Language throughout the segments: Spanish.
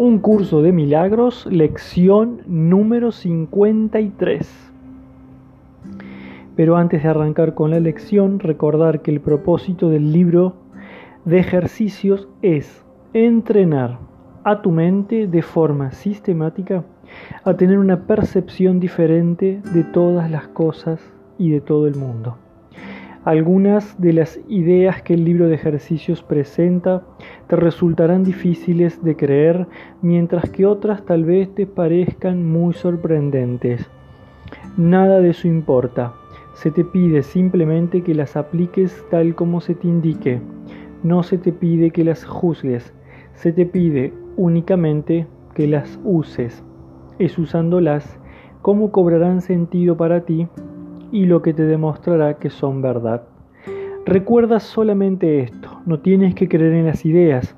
Un curso de milagros, lección número 53. Pero antes de arrancar con la lección, recordar que el propósito del libro de ejercicios es entrenar a tu mente de forma sistemática a tener una percepción diferente de todas las cosas y de todo el mundo. Algunas de las ideas que el libro de ejercicios presenta te resultarán difíciles de creer, mientras que otras tal vez te parezcan muy sorprendentes. Nada de eso importa. Se te pide simplemente que las apliques tal como se te indique. No se te pide que las juzgues. Se te pide únicamente que las uses. Es usándolas como cobrarán sentido para ti y lo que te demostrará que son verdad. Recuerda solamente esto, no tienes que creer en las ideas,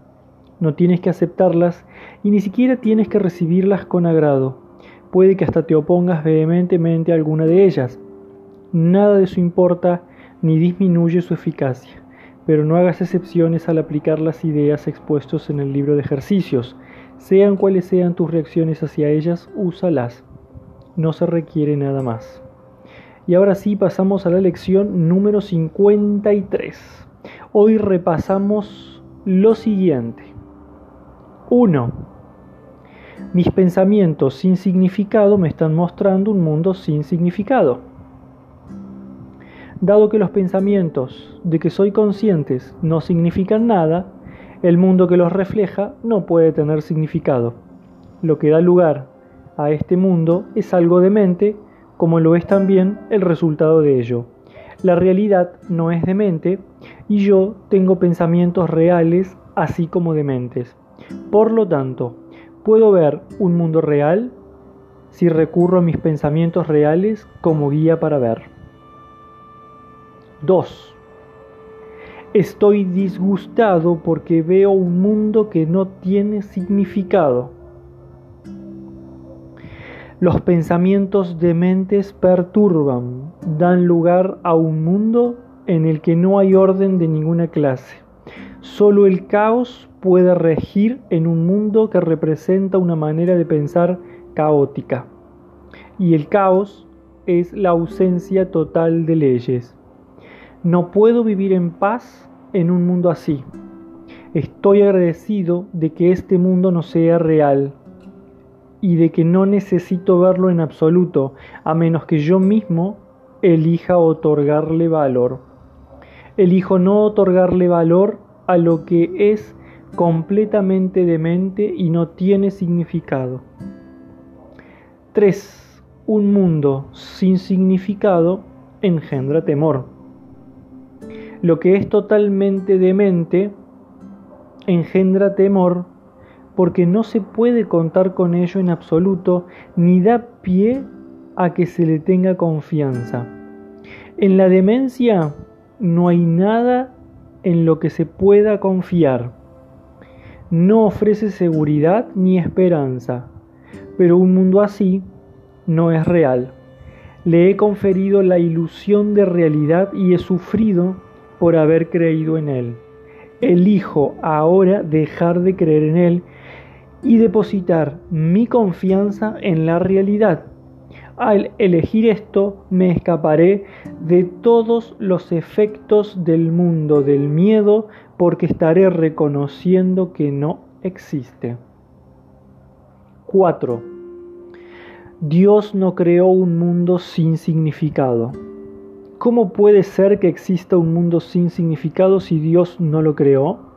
no tienes que aceptarlas y ni siquiera tienes que recibirlas con agrado. Puede que hasta te opongas vehementemente a alguna de ellas. Nada de eso importa ni disminuye su eficacia, pero no hagas excepciones al aplicar las ideas expuestas en el libro de ejercicios. Sean cuales sean tus reacciones hacia ellas, úsalas. No se requiere nada más. Y ahora sí pasamos a la lección número 53. Hoy repasamos lo siguiente. 1. Mis pensamientos sin significado me están mostrando un mundo sin significado. Dado que los pensamientos de que soy conscientes no significan nada, el mundo que los refleja no puede tener significado. Lo que da lugar a este mundo es algo de mente como lo es también el resultado de ello. La realidad no es demente y yo tengo pensamientos reales así como dementes. Por lo tanto, puedo ver un mundo real si recurro a mis pensamientos reales como guía para ver. 2. Estoy disgustado porque veo un mundo que no tiene significado. Los pensamientos dementes perturban, dan lugar a un mundo en el que no hay orden de ninguna clase. Solo el caos puede regir en un mundo que representa una manera de pensar caótica. Y el caos es la ausencia total de leyes. No puedo vivir en paz en un mundo así. Estoy agradecido de que este mundo no sea real y de que no necesito verlo en absoluto, a menos que yo mismo elija otorgarle valor. Elijo no otorgarle valor a lo que es completamente demente y no tiene significado. 3. Un mundo sin significado engendra temor. Lo que es totalmente demente engendra temor porque no se puede contar con ello en absoluto ni da pie a que se le tenga confianza. En la demencia no hay nada en lo que se pueda confiar. No ofrece seguridad ni esperanza, pero un mundo así no es real. Le he conferido la ilusión de realidad y he sufrido por haber creído en él. Elijo ahora dejar de creer en él y depositar mi confianza en la realidad. Al elegir esto me escaparé de todos los efectos del mundo del miedo porque estaré reconociendo que no existe. 4. Dios no creó un mundo sin significado. ¿Cómo puede ser que exista un mundo sin significado si Dios no lo creó?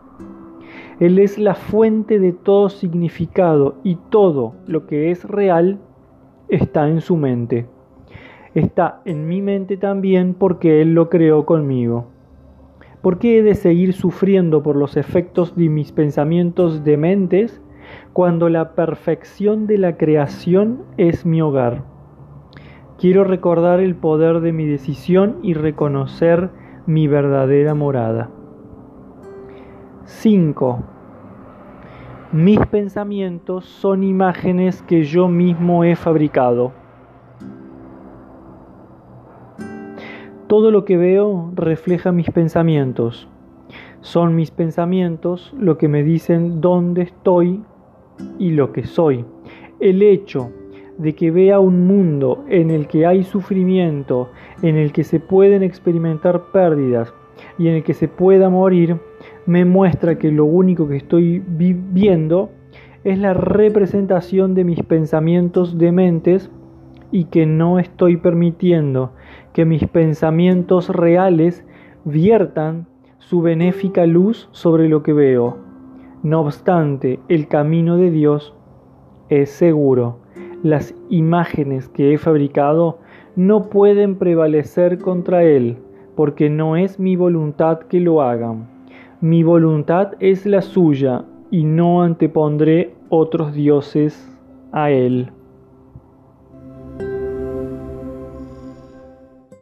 Él es la fuente de todo significado y todo lo que es real está en su mente. Está en mi mente también porque Él lo creó conmigo. ¿Por qué he de seguir sufriendo por los efectos de mis pensamientos dementes cuando la perfección de la creación es mi hogar? Quiero recordar el poder de mi decisión y reconocer mi verdadera morada. 5. Mis pensamientos son imágenes que yo mismo he fabricado. Todo lo que veo refleja mis pensamientos. Son mis pensamientos lo que me dicen dónde estoy y lo que soy. El hecho de que vea un mundo en el que hay sufrimiento, en el que se pueden experimentar pérdidas y en el que se pueda morir, me muestra que lo único que estoy viviendo es la representación de mis pensamientos dementes y que no estoy permitiendo que mis pensamientos reales viertan su benéfica luz sobre lo que veo. No obstante, el camino de Dios es seguro. Las imágenes que he fabricado no pueden prevalecer contra Él, porque no es mi voluntad que lo hagan. Mi voluntad es la suya, y no antepondré otros dioses a Él.